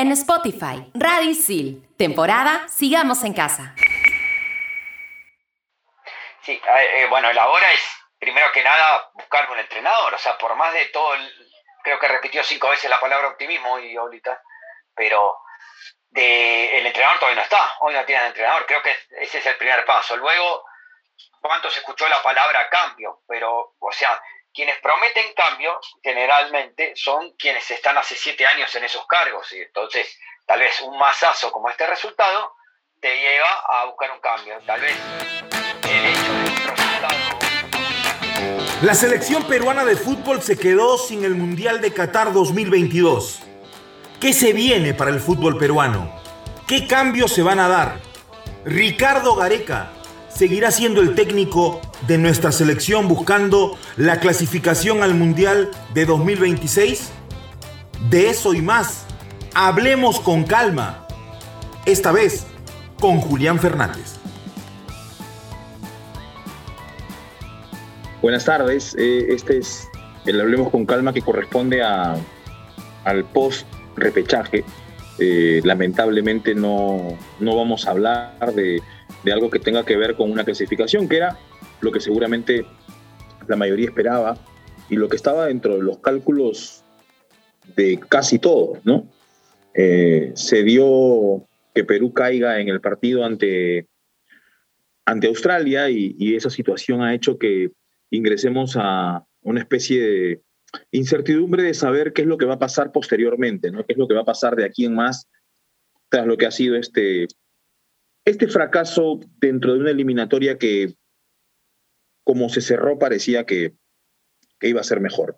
en Spotify. Radisil. Temporada Sigamos en Casa. Sí, eh, bueno, la hora es, primero que nada, buscar un entrenador. O sea, por más de todo, creo que repitió cinco veces la palabra optimismo y ahorita, pero el entrenador todavía no está. Hoy no tiene entrenador. Creo que ese es el primer paso. Luego, ¿cuánto se escuchó la palabra cambio? Pero, o sea, quienes prometen cambio generalmente son quienes están hace siete años en esos cargos. Y entonces, tal vez un masazo como este resultado te lleva a buscar un cambio. Tal vez el hecho de un. La selección peruana de fútbol se quedó sin el Mundial de Qatar 2022. ¿Qué se viene para el fútbol peruano? ¿Qué cambios se van a dar? Ricardo Gareca seguirá siendo el técnico de nuestra selección buscando la clasificación al Mundial de 2026? De eso y más, hablemos con calma. Esta vez con Julián Fernández. Buenas tardes, eh, este es el Hablemos con calma que corresponde a, al post repechaje. Eh, lamentablemente no, no vamos a hablar de de algo que tenga que ver con una clasificación, que era lo que seguramente la mayoría esperaba y lo que estaba dentro de los cálculos de casi todos, ¿no? Eh, se dio que Perú caiga en el partido ante, ante Australia y, esa situación ha hecho que ingresemos a una especie de incertidumbre de saber qué es lo que va a pasar posteriormente, ¿no? qué es lo que va a pasar de aquí en más tras lo que ha sido este, este fracaso dentro de una eliminatoria que, como se cerró, parecía que, iba a ser mejor.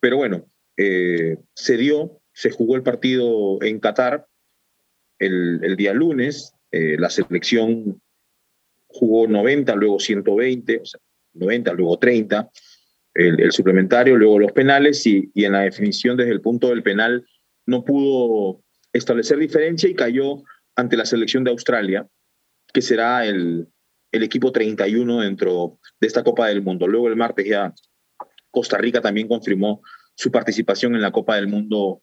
Pero bueno, eh, se dio, se jugó el partido en Qatar el, día lunes, eh, la selección jugó 90, luego 120, o sea, 90, luego 30, el, suplementario, luego los penales y, en la definición desde el punto del penal no pudo establecer diferencia y cayó ante la selección de Australia, que será el, el equipo 31 dentro de esta Copa del Mundo. Luego el martes ya Costa Rica también confirmó su participación en la Copa del Mundo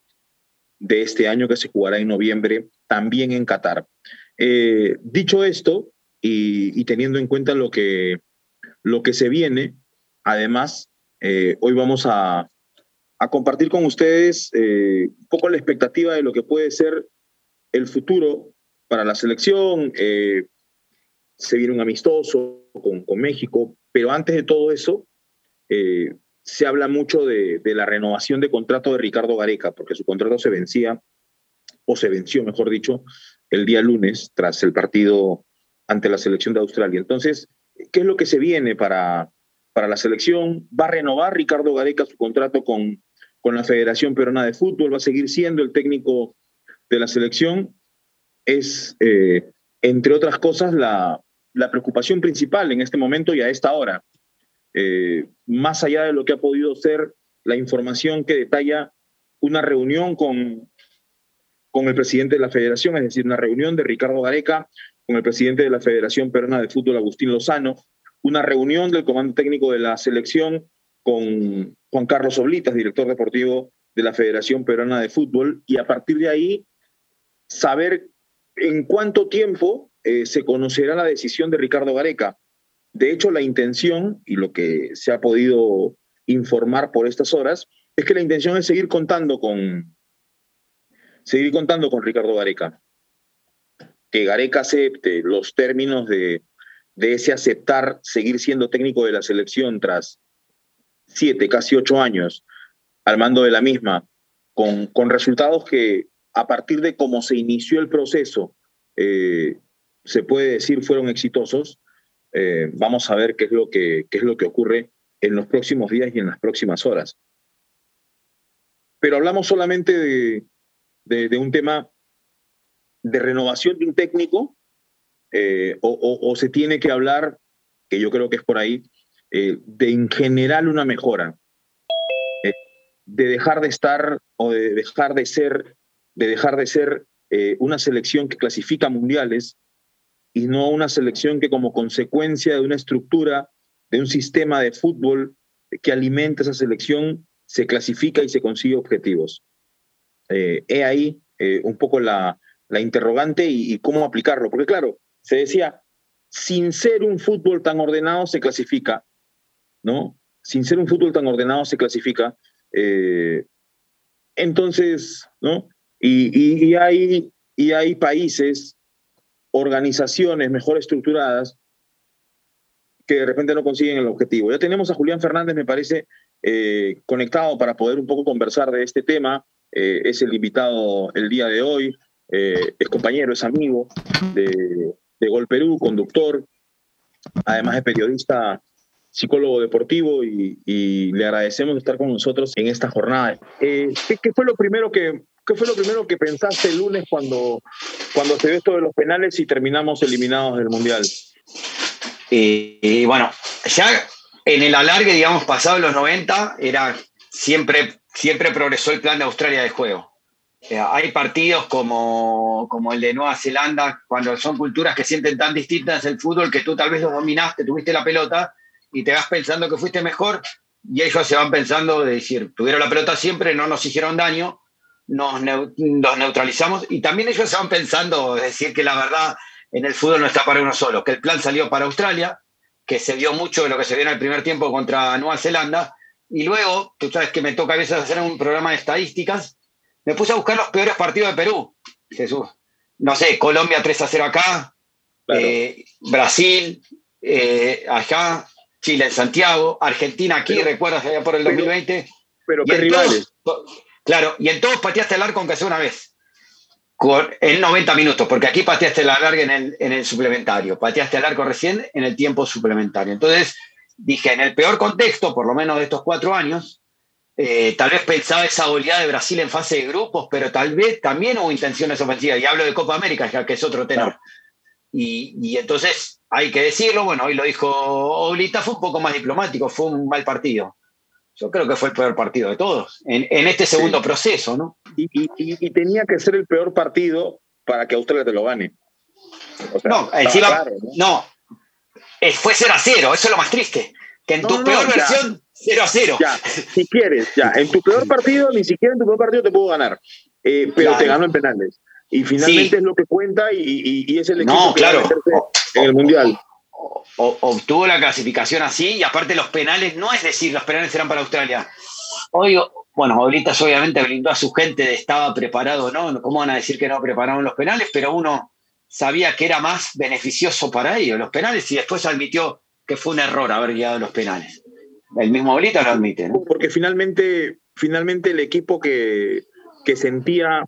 de este año que se jugará en noviembre, también en Qatar. Eh, dicho esto, y, teniendo en cuenta lo que, lo que se viene, además, eh, hoy vamos a, a, compartir con ustedes eh, un poco la expectativa de lo que puede ser el futuro para la selección, se viene un amistoso con, con México, pero antes de todo eso, eh, se habla mucho de, de, la renovación de contrato de Ricardo Gareca, porque su contrato se vencía, o se venció, mejor dicho, el día lunes tras el partido ante la selección de Australia. Entonces, ¿qué es lo que se viene para, para la selección? ¿Va a renovar Ricardo Gareca su contrato con, con la Federación Peruana de Fútbol? ¿Va a seguir siendo el técnico de la selección? Es, eh, entre otras cosas, la, la preocupación principal en este momento y a esta hora, eh, más allá de lo que ha podido ser la información que detalla una reunión con, con el presidente de la federación, es decir, una reunión de Ricardo Gareca con el presidente de la Federación Peruana de Fútbol, Agustín Lozano, una reunión del comando técnico de la selección con Juan Carlos Oblitas, director deportivo de la Federación Peruana de Fútbol, y a partir de ahí saber en cuánto tiempo eh, se conocerá la decisión de Ricardo Gareca. De hecho, la intención, y lo que se ha podido informar por estas horas, es que la intención es seguir contando con, seguir contando con Ricardo Gareca. Que Gareca acepte los términos de, ese aceptar seguir siendo técnico de la selección tras siete, casi ocho años al mando de la misma, con, con resultados que a partir de cómo se inició el proceso, eh, se puede decir fueron exitosos. Eh, vamos a ver qué es, lo que, qué es lo que ocurre en los próximos días y en las próximas horas. Pero hablamos solamente de, de, un tema de renovación de un técnico eh, o, se tiene que hablar, que yo creo que es por ahí, eh, de en general una mejora, de dejar de estar o de dejar de ser, de dejar de ser una selección que clasifica mundiales y no una selección que como consecuencia de una estructura, de un sistema de fútbol que alimenta esa selección, se clasifica y se consigue objetivos. Eh, he ahí eh, un poco la, interrogante y, cómo aplicarlo. Porque claro, se decía, sin ser un fútbol tan ordenado se clasifica, ¿no? Sin ser un fútbol tan ordenado se clasifica. Eh, entonces, ¿no? Y, hay, y hay países, organizaciones mejor estructuradas que de repente no consiguen el objetivo. Ya tenemos a Julián Fernández, me parece, eh, conectado para poder un poco conversar de este tema. Eh, es el invitado el día de hoy, eh, es compañero, es amigo de, Gol Perú, conductor, además es periodista, psicólogo deportivo y, le agradecemos estar con nosotros en esta jornada. ¿qué, fue lo primero que, ¿Qué fue lo primero que pensaste el lunes cuando, cuando se ve esto de los penales y terminamos eliminados del Mundial? Y, bueno, ya en el alargue, digamos, pasado los 90, era siempre, siempre progresó el plan de Australia de juego. hay partidos como, como el de Nueva Zelanda, cuando son culturas que sienten tan distintas el fútbol que tú tal vez los dominaste, tuviste la pelota y te vas pensando que fuiste mejor y ellos se van pensando de decir, tuvieron la pelota siempre, no nos hicieron daño, nos, nos neutralizamos y también ellos van pensando, decir que la verdad en el fútbol no está para uno solo, que el plan salió para Australia, que se vio mucho de lo que se vio en el primer tiempo contra Nueva Zelanda, y luego, tú sabes que me toca a veces hacer un programa de estadísticas, me puse a buscar los peores partidos de Perú, Jesús. No sé, Colombia 3 a 0 acá, eh, Brasil eh, allá, Chile en Santiago, Argentina aquí, recuerdas allá por el 2020. Pero, qué rivales. Claro, y en todos pateaste el arco aunque sea una vez. En 90 minutos, porque aquí pateaste el arco en el, en el suplementario, pateaste el arco recién en el tiempo suplementario. Entonces, dije, en el peor contexto, por lo menos de estos cuatro años, eh, tal vez pensaba esa goleada de Brasil en fase de grupos, pero tal vez también hubo intenciones ofensivas, y hablo de Copa América, ya que es otro tenor. Y, y, entonces, hay que decirlo, bueno, hoy lo dijo Oblita, fue un poco más diplomático, fue un mal partido yo creo que fue el peor partido de todos, en, este segundo proceso, ¿no? Y, tenía que ser el peor partido para que Australia te lo gane. no, encima, ¿no? Eh, fue 0 a 0, eso es lo más triste. Que en tu peor versión, 0 a 0. Ya, si quieres, ya. En tu peor partido, ni siquiera en tu peor partido te puedo ganar. Eh, pero te ganó en penales. Y finalmente es lo que cuenta y, es el equipo no, que claro. en el Mundial obtuvo la clasificación así y aparte los penales, no es decir, los penales eran para Australia. Hoy, bueno, ahorita obviamente blindó a su gente de estaba preparado, ¿no? ¿Cómo van a decir que no prepararon los penales? Pero uno sabía que era más beneficioso para ellos los penales y después admitió que fue un error haber guiado los penales. El mismo Bolita lo admite, ¿no? Porque finalmente, finalmente el equipo que, que sentía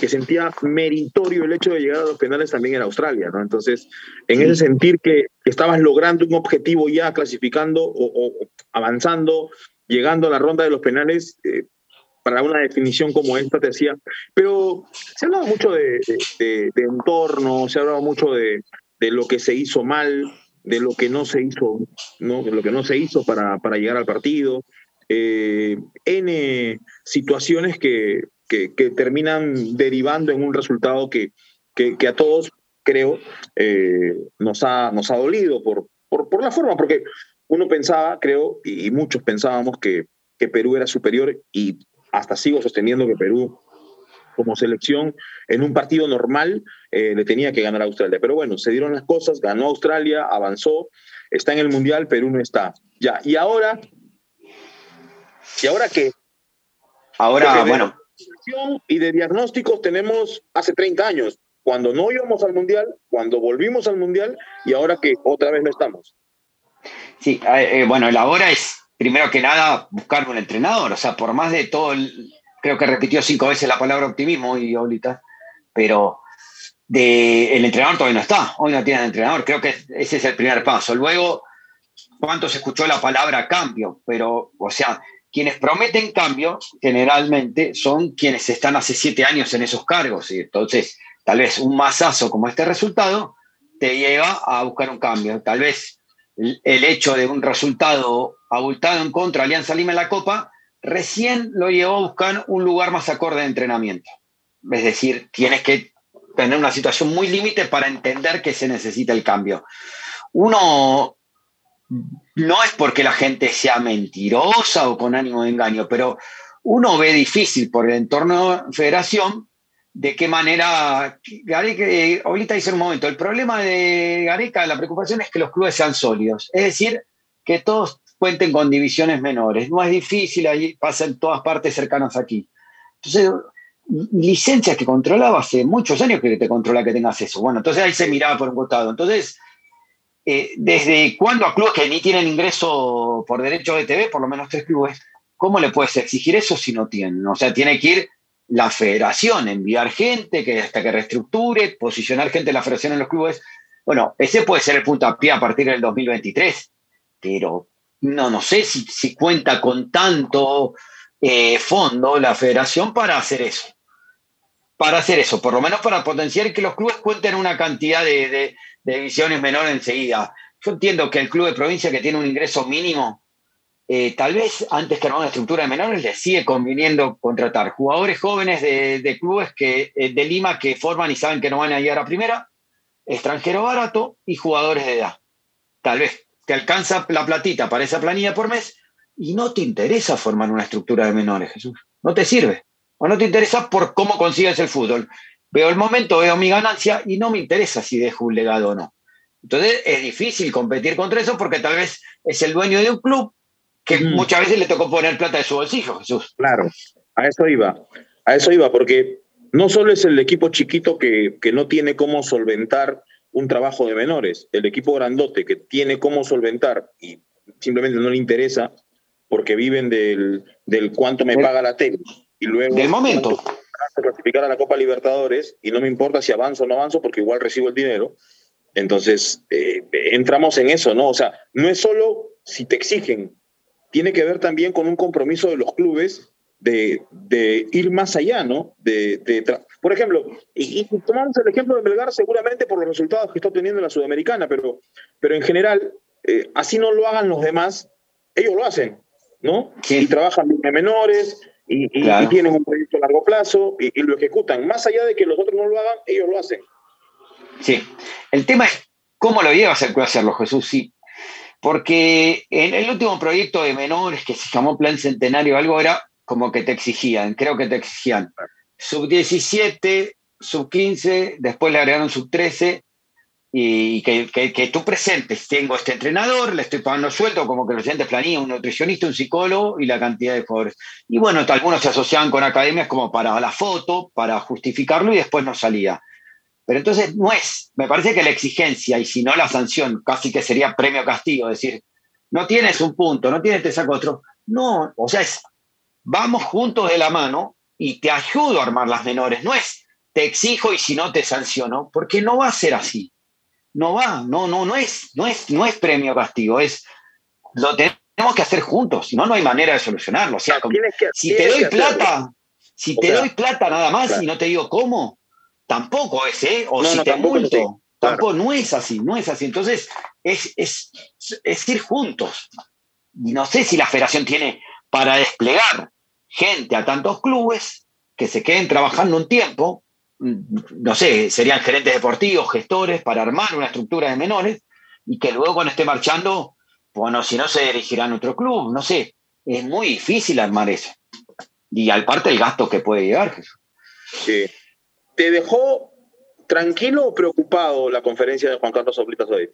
que sentía meritorio el hecho de llegar a los penales también en Australia, ¿no? Entonces, en ese sentir que estabas logrando un objetivo ya clasificando o, avanzando, llegando a la ronda de los penales, eh, para una definición como esta te decía, pero se ha hablado mucho de, de, entorno, se ha hablado mucho de, de, lo que se hizo mal, de lo que no se hizo, ¿no? De lo que no se hizo para, para llegar al partido, eh, N situaciones que, que, terminan derivando en un resultado que, que, a todos, creo, eh, nos, ha, nos ha dolido por, por, por, la forma, porque uno pensaba, creo, y muchos pensábamos que, que Perú era superior y hasta sigo sosteniendo que Perú como selección en un partido normal eh, le tenía que ganar a Australia. Pero bueno, se dieron las cosas, ganó Australia, avanzó, está en el Mundial, Perú no está. Ya, y ahora, ¿y ahora qué? Ahora, bueno, y de diagnósticos tenemos hace 30 años, cuando no íbamos al Mundial, cuando volvimos al Mundial y ahora que otra vez no estamos. Sí, eh, bueno, la hora es, primero que nada, buscar un entrenador, o sea, por más de todo, creo que repitió cinco veces la palabra optimismo y ahorita, pero de, el entrenador todavía no está, hoy no tiene entrenador, creo que ese es el primer paso. Luego, ¿cuánto se escuchó la palabra cambio? Pero, o sea, quienes prometen cambio generalmente son quienes están hace siete años en esos cargos. Y entonces, tal vez un masazo como este resultado te lleva a buscar un cambio. Tal vez el hecho de un resultado abultado en contra de Alianza Lima en la Copa recién lo llevó a buscar un lugar más acorde de entrenamiento. Es decir, tienes que tener una situación muy límite para entender que se necesita el cambio. Uno no es porque la gente sea mentirosa o con ánimo de engaño, pero uno ve difícil por el entorno federación de qué manera. Gareca, eh, ahorita dice un momento, el problema de Gareca, la preocupación es que los clubes sean sólidos, es decir, que todos cuenten con divisiones menores. No es difícil, ahí pasa en todas partes cercanas aquí. Entonces, licencias que controlaba hace muchos años que te controla que tengas eso. Bueno, entonces ahí se miraba por un costado. Entonces, eh, ¿desde cuándo a clubes que ni tienen ingreso por derecho de TV, por lo menos tres clubes, cómo le puedes exigir eso si no tienen? O sea, tiene que ir la federación, enviar gente que hasta que reestructure, posicionar gente de la federación en los clubes. Bueno, ese puede ser el punto a partir del 2023, pero no, no sé si, si cuenta con tanto eh, fondo la federación para hacer eso. Para hacer eso, por lo menos para potenciar que los clubes cuenten una cantidad de, divisiones menores enseguida. Yo entiendo que el club de provincia que tiene un ingreso mínimo, eh, tal vez antes que armar una estructura de menores, le sigue conviniendo contratar jugadores jóvenes de, clubes que, eh, de Lima que forman y saben que no van a llegar a primera, extranjero barato y jugadores de edad. Tal vez te alcanza la platita para esa planilla por mes y no te interesa formar una estructura de menores, Jesús. No te sirve. O no te interesa por cómo consigues el fútbol. Veo el momento, veo mi ganancia y no me interesa si dejo un legado o no. Entonces es difícil competir contra eso porque tal vez es el dueño de un club que mm. muchas veces le tocó poner plata de su bolsillo, Jesús. Claro, a eso iba. A eso iba, porque no solo es el equipo chiquito que, que no tiene cómo solventar un trabajo de menores. El equipo grandote que tiene cómo solventar y simplemente no le interesa porque viven del, del cuánto me paga la tele y luego del momento clasificar a la Copa Libertadores y no me importa si avanzo o no avanzo porque igual recibo el dinero. Entonces, eh, entramos en eso, ¿no? O sea, no es solo si te exigen, tiene que ver también con un compromiso de los clubes de, de ir más allá, ¿no? De, de por ejemplo, y, tomamos el ejemplo de Melgar seguramente por los resultados que está obteniendo en la Sudamericana, pero, pero en general, eh, así no lo hagan los demás, ellos lo hacen, ¿no? Y trabajan en menores y, tienen un proyecto a largo plazo y, lo ejecutan. Más allá de que los otros no lo hagan, ellos lo hacen. Sí, el tema es cómo lo llevas a hacerlo, Jesús, sí. Porque en el último proyecto de menores que se llamó Plan Centenario, algo era como que te exigían, creo que te exigían sub 17, sub 15, después le agregaron sub 13 y que, que, tú presentes, tengo este entrenador, le estoy pagando sueldo, como que los siguientes planilla, un nutricionista, un psicólogo y la cantidad de jugadores. Y bueno, algunos se asociaban con academias como para la foto, para justificarlo y después no salía. Pero entonces no es, me parece que la exigencia y si no la sanción, casi que sería premio castigo, decir, no tienes un punto, no tienes, te saco otro. No, o sea, es, vamos juntos de la mano y te ayudo a armar las menores. No es te exijo y si no te sanciono, porque no va a ser así. No va, no, no, no es, no es, no es premio castigo, es lo tenemos que hacer juntos, si no, no hay manera de solucionarlo. O sea, si te doy plata, si te doy plata nada más y no te digo cómo, tampoco es, ¿eh? O si te multo, tampoco, no es así, no es así. Entonces, es, es, es ir juntos. Y no sé si la federación tiene para desplegar gente a tantos clubes que se queden trabajando un tiempo, no sé, serían gerentes deportivos, gestores, para armar una estructura de menores y que luego cuando esté marchando, bueno, si no se dirigirán a otro club, no sé, es muy difícil armar eso. Y al parte el gasto que puede llegar. Sí. ¿Te dejó tranquilo o preocupado la conferencia de Juan Carlos Oblitas hoy?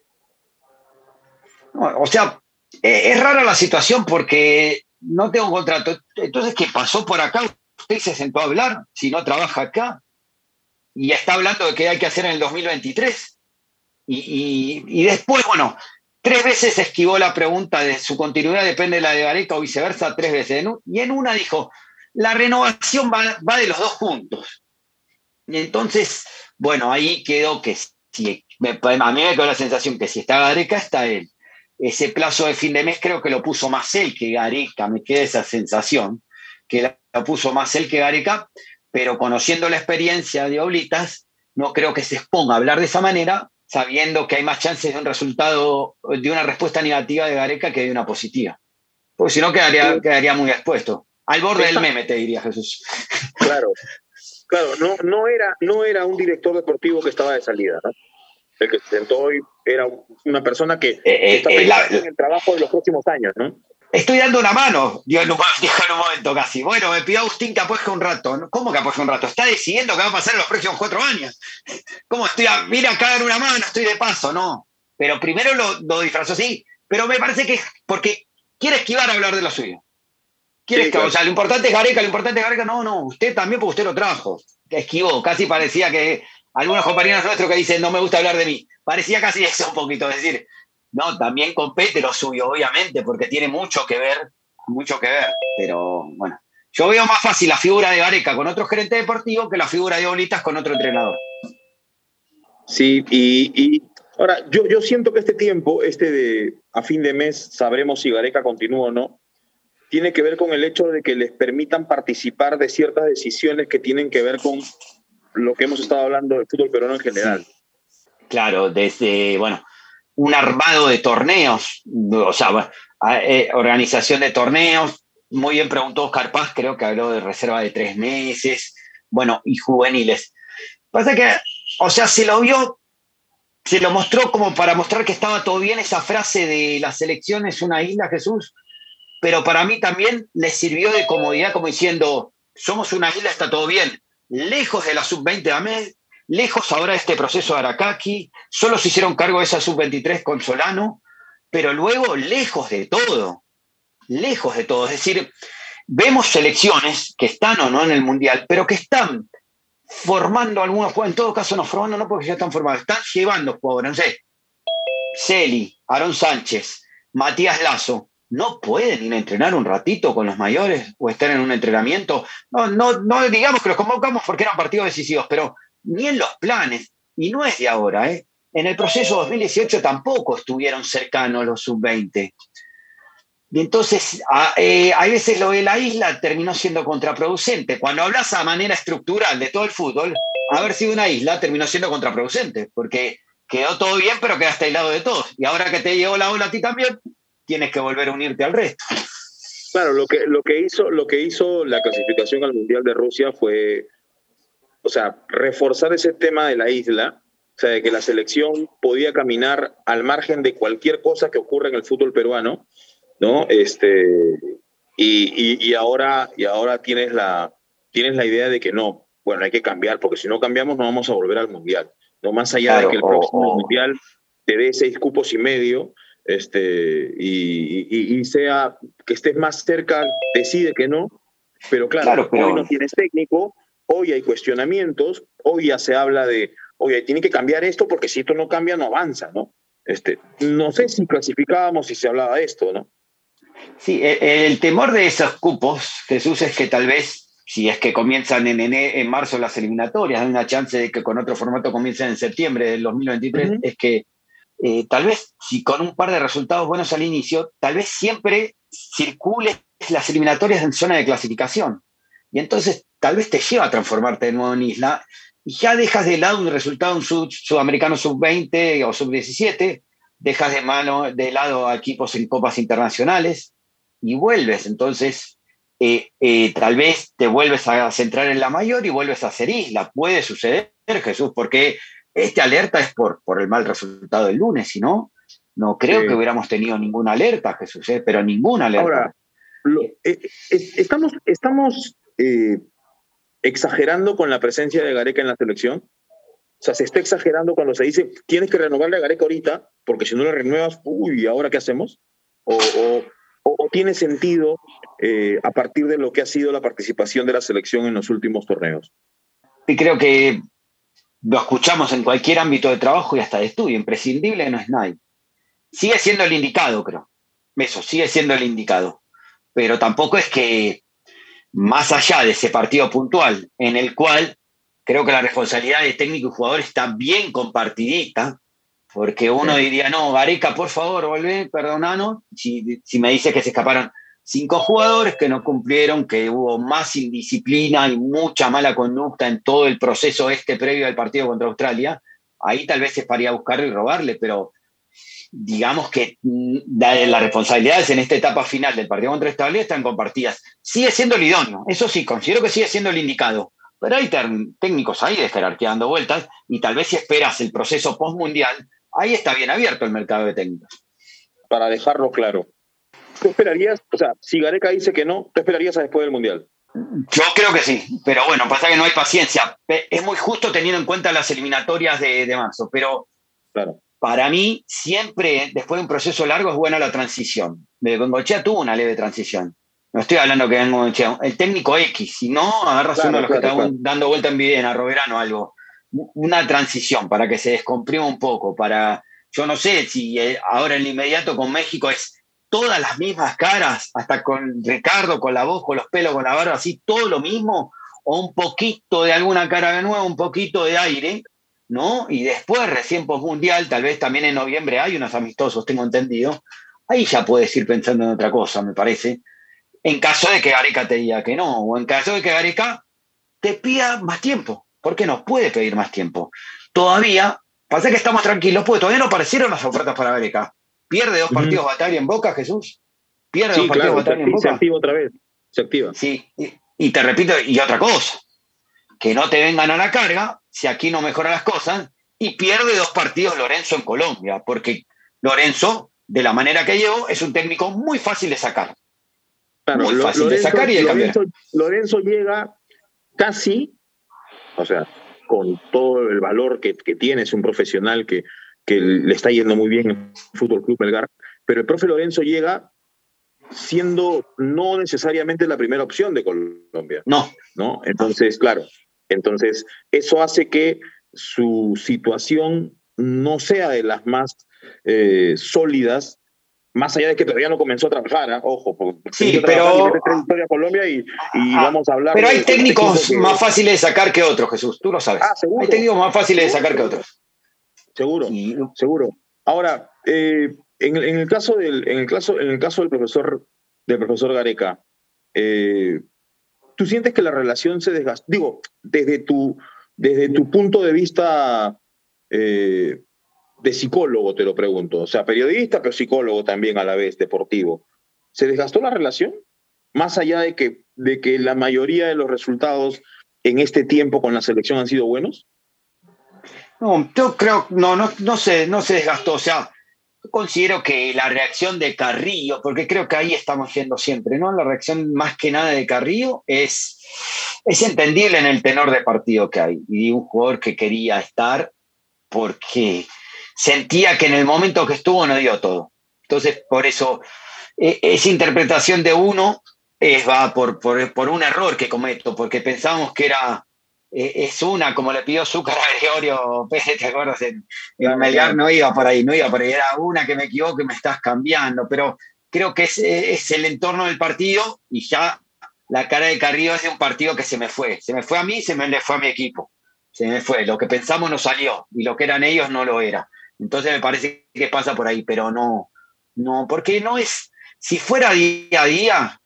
o sea, eh, es rara la situación porque no tengo un contrato. Entonces, ¿qué pasó por acá? Usted se sentó a hablar, si no trabaja acá, y está hablando de qué hay que hacer en el 2023. Y, después, bueno, tres veces esquivó la pregunta de su continuidad depende de la de Gareca o viceversa, tres veces. Y en una dijo, la renovación va, va de los dos juntos. Y entonces, bueno, ahí quedó que si, a mí me quedó la sensación que si está Gareca, está él ese plazo de fin de mes creo que lo puso más él que Gareca, me queda esa sensación, que lo puso más él que Gareca, pero conociendo la experiencia de Oblitas, no creo que se exponga a hablar de esa manera, sabiendo que hay más chances de un resultado, de una respuesta negativa de Gareca que de una positiva. Porque si no, quedaría, quedaría muy expuesto. Al borde del meme, te diría Jesús. Claro, claro, no, no, era, no era un director deportivo que estaba de salida. ¿no? el que se sentó hoy era una persona que eh, eh, está eh, en el trabajo de los próximos años, ¿no? Estoy dando una mano, dijo en, un, momento casi. Bueno, me pidió Agustín que apoye un rato. ¿Cómo que apoye un rato? Está decidiendo qué va a pasar en los próximos cuatro años. ¿Cómo estoy? A, mira acá dar una mano, estoy de paso, no. Pero primero lo, lo disfrazó así, pero me parece que es porque quiere esquivar a hablar de lo suyo. Quiere esquivar, O sea, lo importante es Gareca, lo importante es Gareca. No, no, usted también porque usted lo trajo. Esquivó, casi parecía que algunos compañeros nuestros que dicen no me gusta hablar de mí. Parecía casi eso un poquito, es decir, no, también compete lo suyo, obviamente, porque tiene mucho que ver, mucho que ver. Pero bueno, yo veo más fácil la figura de Gareca con otro gerente deportivo que la figura de Bolitas con otro entrenador. Sí, y, ahora yo, yo siento que este tiempo, este de a fin de mes, sabremos si Gareca continúa o no, tiene que ver con el hecho de que les permitan participar de ciertas decisiones que tienen que ver con lo que hemos estado hablando del fútbol peruano en general. Claro, desde, bueno, un armado de torneos, o sea, eh, organización de torneos. Muy bien preguntó Oscar Paz, creo que habló de reserva de tres meses, bueno, y juveniles. Pasa que, o sea, se lo vio, se lo mostró como para mostrar que estaba todo bien esa frase de la selección es una isla, Jesús, pero para mí también le sirvió de comodidad como diciendo, somos una isla, está todo bien, lejos de la sub-20 AMED, Lejos ahora este proceso de Aracaki, solo se hicieron cargo de esa sub-23 con Solano, pero luego lejos de todo, lejos de todo. Es decir, vemos selecciones que están o no en el Mundial, pero que están formando algunos jugadores, en todo caso no formando, no porque ya están formados, están llevando jugadores, no sé, Celi, Aaron Sánchez, Matías Lazo, no pueden ir a entrenar un ratito con los mayores o estar en un entrenamiento. No, no, no digamos que los convocamos porque eran partidos decisivos, pero ni en los planes, y no es de ahora, ¿eh? en el proceso 2018 tampoco estuvieron cercanos los sub-20. Y entonces, eh, a, veces lo de la isla terminó siendo contraproducente. Cuando hablas a manera estructural de todo el fútbol, haber sido una isla terminó siendo contraproducente, porque quedó todo bien, pero quedaste aislado de todos. Y ahora que te llegó la ola a ti también, tienes que volver a unirte al resto. Claro, lo que, lo que, hizo, lo que hizo la clasificación al Mundial de Rusia fue o sea, reforzar ese tema de la isla, o sea, de que la selección podía caminar al margen de cualquier cosa que ocurra en el fútbol peruano, ¿no? Este, y, y, ahora, y ahora tienes, la, tienes la idea de que no, bueno, hay que cambiar, porque si no cambiamos no vamos a volver al Mundial. No más allá de que el próximo Mundial te dé seis cupos y medio, este, y, y, sea que estés más cerca, decide que no, pero claro, claro hoy no tienes técnico, hoy hay cuestionamientos, hoy ya se habla de, oye, tiene que cambiar esto porque si esto no cambia no avanza, ¿no? Este, no sé si clasificábamos si se hablaba de esto, ¿no? Sí, e, el, temor de esos cupos, Jesús, es que tal vez, si es que comienzan en, en, marzo las eliminatorias, hay una chance de que con otro formato comiencen en septiembre del 2023, es que eh, tal vez si con un par de resultados buenos al inicio, tal vez siempre circule las eliminatorias en zona de clasificación. Y entonces tal vez te lleva a transformarte de nuevo en isla y ya dejas de lado un resultado un sudamericano sub-20 o sub-17, dejas de, mano, de lado a equipos en copas internacionales y vuelves. Entonces, eh, eh, tal vez te vuelves a centrar en la mayor y vuelves a ser isla. Puede suceder, Jesús, porque este alerta es por, por el mal resultado del lunes, si no, no creo que hubiéramos tenido ninguna alerta, Jesús, ¿eh? pero ninguna alerta. Ahora, estamos, estamos exagerando con la presencia de Gareca en la selección? O sea, se está exagerando cuando se dice, tienes que renovarle a Gareca ahorita, porque si no le renuevas, uy, ¿ahora qué hacemos? ¿O, o, tiene sentido eh, a partir de lo que ha sido la participación de la selección en los últimos torneos? Y creo que lo escuchamos en cualquier ámbito de trabajo y hasta de estudio, imprescindible no es nadie. Sigue siendo el indicado, creo. Eso, sigue siendo el indicado. Pero tampoco es que más allá de ese partido puntual, en el cual creo que la responsabilidad de técnico y jugador está bien compartidita, porque uno diría, no, Gareca, por favor, volvé, perdonanos, si, si me dice que se escaparon cinco jugadores que no cumplieron, que hubo más indisciplina y mucha mala conducta en todo el proceso este previo al partido contra Australia, ahí tal vez se paría a buscarle y robarle, pero digamos que mm, las responsabilidades en esta etapa final del partido contra Estable están compartidas. Sigue siendo el idóneo, eso sí, considero que sigue siendo el indicado, pero hay técnicos ahí de jerarquía dando vueltas y tal vez si esperas el proceso postmundial, ahí está bien abierto el mercado de técnicos. Para dejarlo claro, ¿tú esperarías, o sea, si Gareca dice que no, ¿tú esperarías a después del Mundial? Yo creo que sí, pero bueno, pasa que no hay paciencia. Es muy justo teniendo en cuenta las eliminatorias de, de marzo, pero claro. Para mí siempre, después de un proceso largo, es buena la transición. Bengochea tuvo una leve transición. No estoy hablando que Bengochea, el técnico X, si no, agarras Claro, uno de los que claro, está claro. dando vuelta en Videna, Roberano, algo. Una transición para que se descomprima un poco, para, yo no sé si eh, ahora en el inmediato con México es todas las mismas caras, hasta con Ricardo, con la voz, con los pelos, con la barba, así, todo lo mismo, o un poquito de alguna cara de nuevo, un poquito de aire, ¿no? Y después, recién mundial, tal vez también en noviembre hay unos amistosos, tengo entendido, ahí ya puedes ir pensando en otra cosa, me parece, en caso de que Gareca te diga que no, o en caso de que Gareca te pida más tiempo, porque nos puede pedir más tiempo. Todavía, pasa que estamos tranquilos, porque todavía no aparecieron las ofertas para Gareca. Pierde dos partidos Bataglia en Boca, Jesús. Pierde Sí, dos partidos claro, Bataglia en se, se Boca. activa otra vez. Se activa. Sí, y, y te repito, y otra cosa, que no te vengan a la carga si aquí no mejoran las cosas y pierde dos partidos Lorenzo en Colombia, porque Lorenzo, de la manera que llevo, es un técnico muy fácil de sacar. Claro, Muy fácil de sacar y de cambiar. Lorenzo, Lorenzo llega casi, o sea, con todo el valor que, que tiene, es un profesional que, que le está yendo muy bien en Fútbol Club Melgar, pero el profe Lorenzo llega siendo no necesariamente la primera opción de Colombia, No, ¿no? Entonces, claro, entonces eso hace que su situación no sea de las más eh, sólidas, más allá de que todavía no comenzó a trabajar, ¿ah? ojo, porque Sí, pero- a Colombia y, y Ah, vamos a hablar. pero hay de este técnicos más fáciles de sacar que otros, Jesús, tú lo sabes. Ah, seguro. Hay técnicos más fáciles de sacar que otros. Seguro, seguro. Ahora, eh, en, en el caso del, en el caso, en el caso del profesor, del profesor Gareca, eh, ¿tú sientes que la relación se desgastó? Digo, desde tu, desde tu punto de vista eh, de psicólogo, te lo pregunto. O sea, periodista, pero psicólogo también a la vez, deportivo. ¿Se desgastó la relación? Más allá de que, de que la mayoría de los resultados en este tiempo con la selección han sido buenos. No, yo creo, no, no, no no se desgastó. O sea, considero que la reacción de Carrillo, porque creo que ahí estamos yendo siempre, ¿no? La reacción más que nada de Carrillo es, es entendible en el tenor de partido que hay. Y un jugador que quería estar porque sentía que en el momento que estuvo no dio todo. Entonces, por eso, e- esa interpretación de uno es, va por, por, por un error que cometo, porque pensábamos que era es una, como le pidió Zúcar a Gregorio Pérez, ¿te acuerdas? En, Melgar no iba por ahí, no iba por ahí, era una que me equivoco y me estás cambiando, pero creo que es, es el entorno del partido y ya la cara de Carrillo es de un partido que se me fue, se me fue a mí, se me le fue a mi equipo, se me fue, lo que pensamos no salió y lo que eran ellos no lo era. Entonces me parece que pasa por ahí, pero no, no, porque no es, si fuera día a día,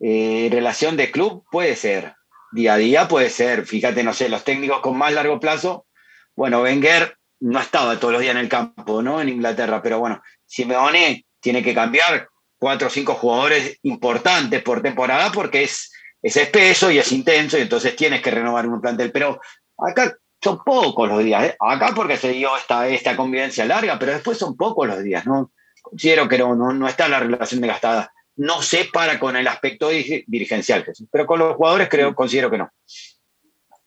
eh, relación de club puede ser, día a día puede ser, fíjate, no sé, los técnicos con más largo plazo, bueno, Wenger no estaba todos los días en el campo, ¿no? En Inglaterra, pero bueno, Simeone tiene que cambiar cuatro o cinco jugadores importantes por temporada porque es, es espeso y es intenso y entonces tienes que renovar un plantel, pero acá son pocos los días, ¿eh? acá porque se dio esta, esta convivencia larga, pero después son pocos los días, ¿no? Considero que no, no, no está la relación desgastada no se para con el aspecto diri- dirigencial, Jesús, pero con los jugadores creo, considero que no.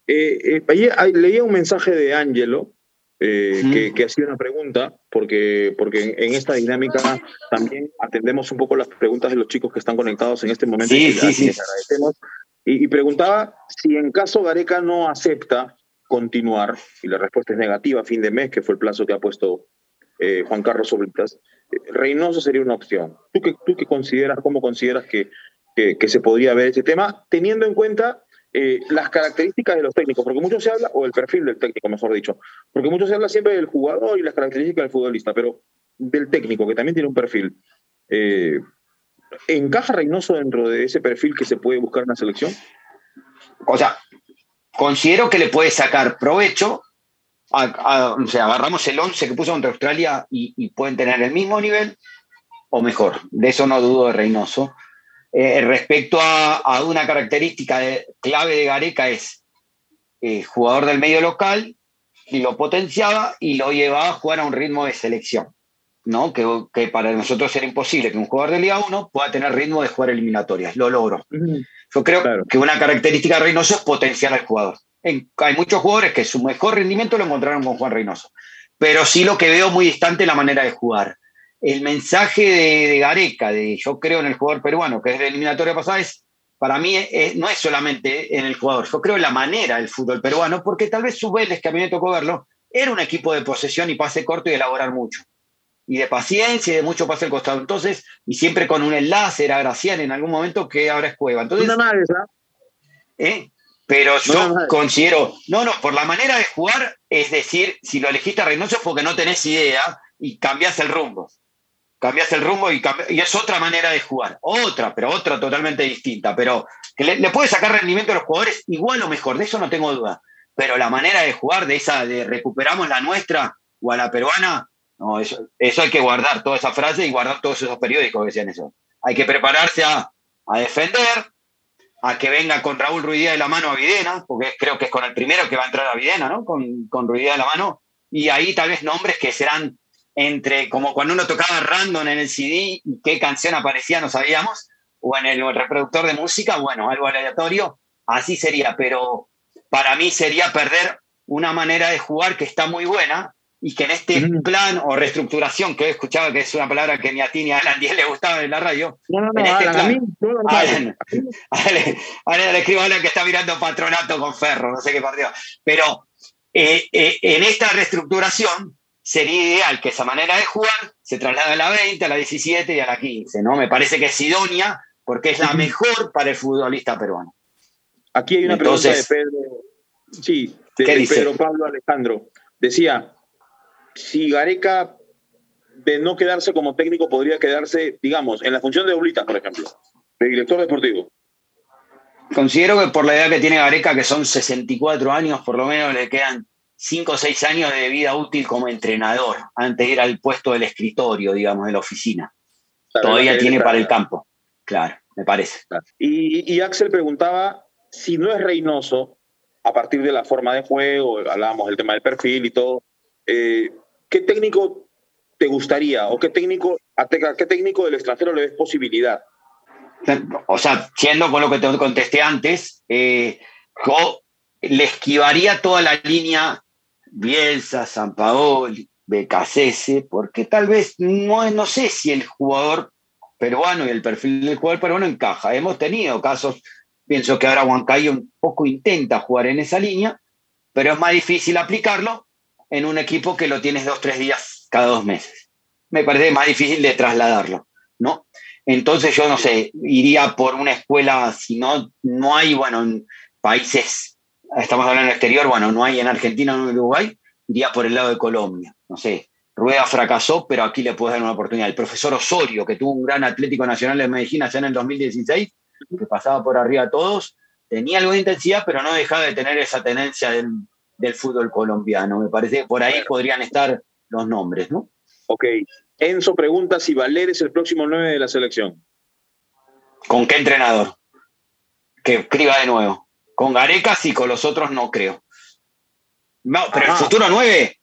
Eh, eh, ayer leía un mensaje de Angelo eh, que, que hacía una pregunta, porque, porque en, en esta dinámica también atendemos un poco las preguntas de los chicos que están conectados en este momento. Sí, y sí, a sí. quienes agradecemos. Y, y preguntaba si en caso Gareca no acepta continuar, y la respuesta es negativa fin de mes, que fue el plazo que ha puesto eh, Juan Carlos Soblitas, eh, Reynoso sería una opción. ¿Tú qué, tú qué consideras, cómo consideras que, que, se podría ver ese tema, teniendo en cuenta eh, las características de los técnicos, porque mucho se habla, o el perfil del técnico, mejor dicho, porque mucho se habla siempre del jugador y las características del futbolista, pero del técnico, que también tiene un perfil. ¿Encaja Reynoso dentro de ese perfil que se puede buscar en la selección? O sea, considero que le puede sacar provecho. A, a- o sea, agarramos el 11 que puso contra Australia y, y pueden tener el mismo nivel o mejor. De eso no dudo de Reynoso. Eh, respecto a, a una característica de- clave de Gareca es eh, jugador del medio local y lo potenciaba y lo llevaba a jugar a un ritmo de selección. ¿no? Que, que, para nosotros era imposible que un jugador de Liga 1 pueda tener ritmo de jugar eliminatorias. Lo logro. Yo creo que una característica de Reynoso es potenciar al jugador. Hay muchos jugadores que su mejor rendimiento lo encontraron con Juan Reynoso. Pero sí lo que veo muy distante es la manera de jugar. El mensaje de, Gareca, de yo creo en el jugador peruano, que es de eliminatoria pasada, es para mí no es solamente en el jugador, yo creo en la manera del fútbol peruano, porque tal vez su Vélez, que a mí me tocó verlo, era un equipo de posesión y pase corto y elaborar mucho. Y de paciencia y de mucho pase al costado. Entonces, y siempre con un enlace, era Gracián en algún momento que ahora es Cueva. Entonces, ¿eh? Pero yo considero, no, no, por la manera de jugar, es decir, si lo elegiste a Reynoso es porque no tenés idea y cambias el rumbo cambias el rumbo y, y, es otra manera de jugar. Otra, pero otra totalmente distinta. Pero que le, puede sacar rendimiento a los jugadores igual o mejor, de eso no tengo duda. Pero la manera de jugar, de esa de recuperamos la nuestra o a la peruana, no, eso, eso hay que guardar toda esa frase y guardar todos esos periódicos que decían eso. Hay que prepararse a, a defender, a que venga con Raúl Ruidía de la mano a Videna, porque creo que es con el primero que va a entrar a Videna, ¿no? Con, con Ruidía de la mano. Y ahí tal vez nombres que serán entre como cuando uno tocaba random en el CD qué canción aparecía, no sabíamos, o en el reproductor de música, bueno, algo aleatorio, así sería, pero para mí sería perder una manera de jugar que está muy buena y que en este plan o reestructuración, que he escuchado que es una palabra que ni a ti ni a Alan 10 le gustaba en la radio. No, no, no, este a mí, no, Alan, Alan, le escribo a Alan que está mirando patronato con Ferro, no sé qué partido. Pero eh, eh, en esta reestructuración, sería ideal que esa manera de jugar se traslade a la 20, a la 17 y a la 15, ¿no? Me parece que es idónea porque es la mejor para el futbolista peruano. Aquí hay una pregunta de Pedro, sí, de, Pedro Pablo Alejandro. Decía, si Gareca de no quedarse como técnico podría quedarse, digamos, en la función de Oblitas, por ejemplo, de director deportivo. Considero que por la edad que tiene Gareca, que son 64 años, por lo menos le quedan cinco o seis años de vida útil como entrenador, antes era el puesto del escritorio, digamos, de la oficina. Todavía tiene para el campo, claro, me parece. Y, Axel preguntaba si no es Reynoso, a partir de la forma de juego, hablábamos del tema del perfil y todo, eh, ¿qué técnico te gustaría o qué técnico, qué técnico del extranjero le ves posibilidad? O sea, siendo con lo que te contesté antes, eh, yo le esquivaría toda la línea Bielsa, San Paoli, Becasese, porque tal vez no, no sé si el jugador peruano y el perfil del jugador peruano encaja. Hemos tenido casos, pienso que ahora Huancayo un poco intenta jugar en esa línea, pero es más difícil aplicarlo en un equipo que lo tienes dos, tres días cada dos meses. Me parece más difícil de trasladarlo, ¿no? Entonces yo no sé, iría por una escuela, si no, no hay, bueno, en países estamos hablando del exterior, bueno, no hay en Argentina o en Uruguay, iría por el lado de Colombia. No sé, Rueda fracasó, pero aquí le puedes dar una oportunidad. El profesor Osorio, que tuvo un gran Atlético Nacional de Medellín ya en el 2016, que pasaba por arriba a todos, tenía algo de intensidad, pero no dejaba de tener esa tenencia del, del fútbol colombiano. Me parece que por ahí podrían estar los nombres, ¿no? Ok. Enzo pregunta si Valer es el próximo 9 de la selección. ¿Con qué entrenador? Que escriba de nuevo. Con Gareca sí, con los otros no creo. No, pero el futuro 9,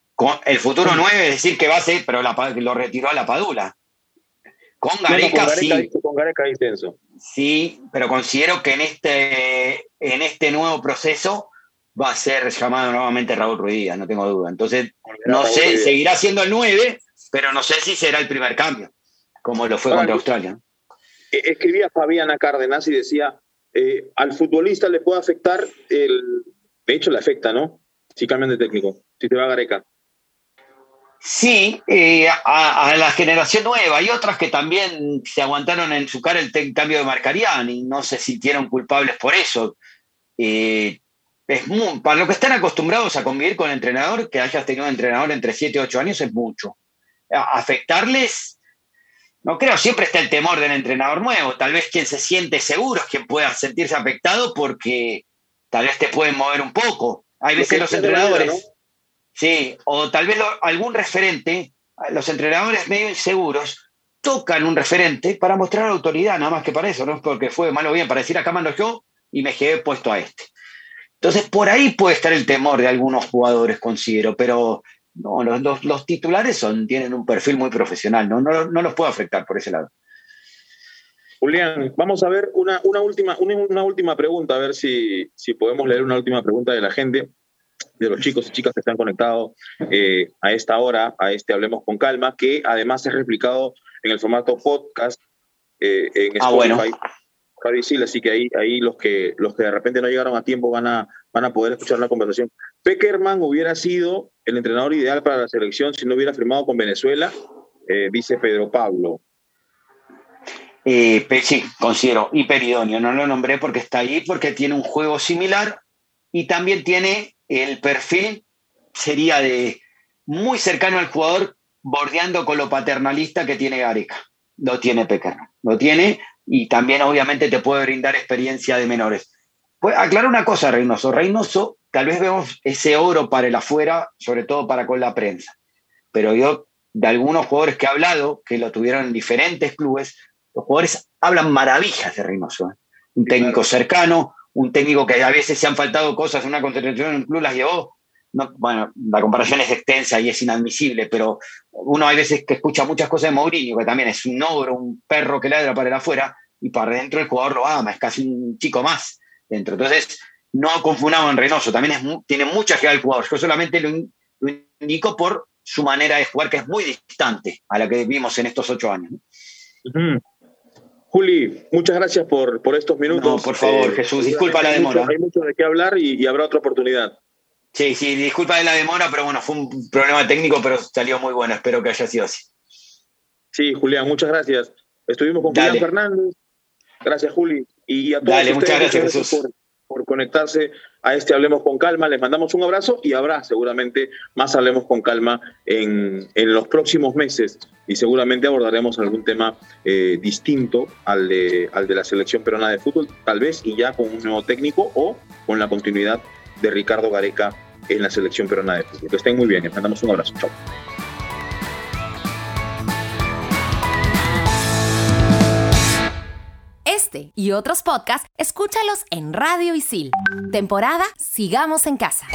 el futuro 9 es decir que va a ser, pero lo retiró a la Padula. Con Gareca, sí. Con Gareca Sí, pero considero que en este, en este nuevo proceso va a ser llamado nuevamente Raúl Ruiz no tengo duda. Entonces, no sé, seguirá siendo el 9, pero no sé si será el primer cambio, como lo fue contra Australia. E-, escribía Fabiana Cárdenas y decía, eh, al futbolista le puede afectar, el, de hecho le afecta, ¿no? Si cambian de técnico, si te va a Gareca. Sí, eh, a, la generación nueva. Hay otras que también se aguantaron en su cara el cambio de Marcarián y no se sintieron culpables por eso. Eh, es para lo que están acostumbrados a convivir con el entrenador, que hayas tenido un entrenador entre 7 y 8 años es mucho. afectarles no creo, siempre está el temor del entrenador nuevo. Tal vez quien se siente seguro es quien pueda sentirse afectado porque tal vez te pueden mover un poco. Hay veces los entrenadores. Sí, o tal vez algún referente, los entrenadores medio inseguros, tocan un referente para mostrar autoridad, nada más que para eso, no es porque fue malo o bien, para decir acá mando yo y me quedé puesto a este. Entonces, por ahí puede estar el temor de algunos jugadores, considero, pero no, los, los, titulares son, tienen un perfil muy profesional, ¿no? No, no los puedo afectar por ese lado. Julián, vamos a ver una, una última, una, última pregunta, a ver si, si podemos leer una última pregunta de la gente, de los chicos y chicas que están conectados eh, a esta hora, a este Hablemos con Calma, que además es replicado en el formato podcast eh, en ah, bueno. Así que ahí, ahí los, que, los que de repente no llegaron a tiempo van a, van a poder escuchar la conversación. Peckerman hubiera sido el entrenador ideal para la selección si no hubiera firmado con Venezuela, eh, dice Pedro Pablo. Eh, sí, considero hiperidóneo. No lo nombré porque está ahí, porque tiene un juego similar y también tiene el perfil, sería de muy cercano al jugador, bordeando con lo paternalista que tiene Gareca. Lo tiene Peckerman, lo tiene y también obviamente te puede brindar experiencia de menores. Pues aclaro una cosa, Reynoso. Reynoso, tal vez vemos ese oro para el afuera, sobre todo para con la prensa. Pero yo, de algunos jugadores que he hablado, que lo tuvieron en diferentes clubes, los jugadores hablan maravillas de Reynoso. ¿eh? Un técnico cercano, un técnico que a veces se han faltado cosas en una concentración en un club, las llevó. No, bueno, la comparación es extensa y es inadmisible, pero uno hay veces que escucha muchas cosas de Mourinho, que también es un ogro, un perro que ladra para el afuera, y para adentro el jugador lo ama, es casi un chico más dentro. Entonces, no confundamos en Reynoso, también es, tiene mucha jerarquía el jugador. Yo solamente lo, indico por su manera de jugar, que es muy distante a la que vimos en estos ocho años. Juli, muchas gracias por, por estos minutos. No, por favor, eh, Jesús, disculpa la demora. hay mucho de qué hablar y, habrá otra oportunidad. Sí, sí, disculpa de la demora, pero bueno, fue un problema técnico, pero salió muy bueno. Espero que haya sido así. Sí, Julián, muchas gracias. Estuvimos con Julián Fernández. Gracias, Juli. Y a todos Dale, muchas gracias, por conectarse a este Hablemos con Calma. Les mandamos un abrazo y habrá seguramente más Hablemos con Calma en, en los próximos meses y seguramente abordaremos algún tema eh, distinto al de, al de la selección peruana de fútbol, tal vez y ya con un nuevo técnico o con la continuidad de Ricardo Gareca en la selección peruana de fútbol. Que estén muy bien, les mandamos un abrazo. Chao. Este y otros podcasts, escúchalos en Radio Isil. Temporada Sigamos en Casa.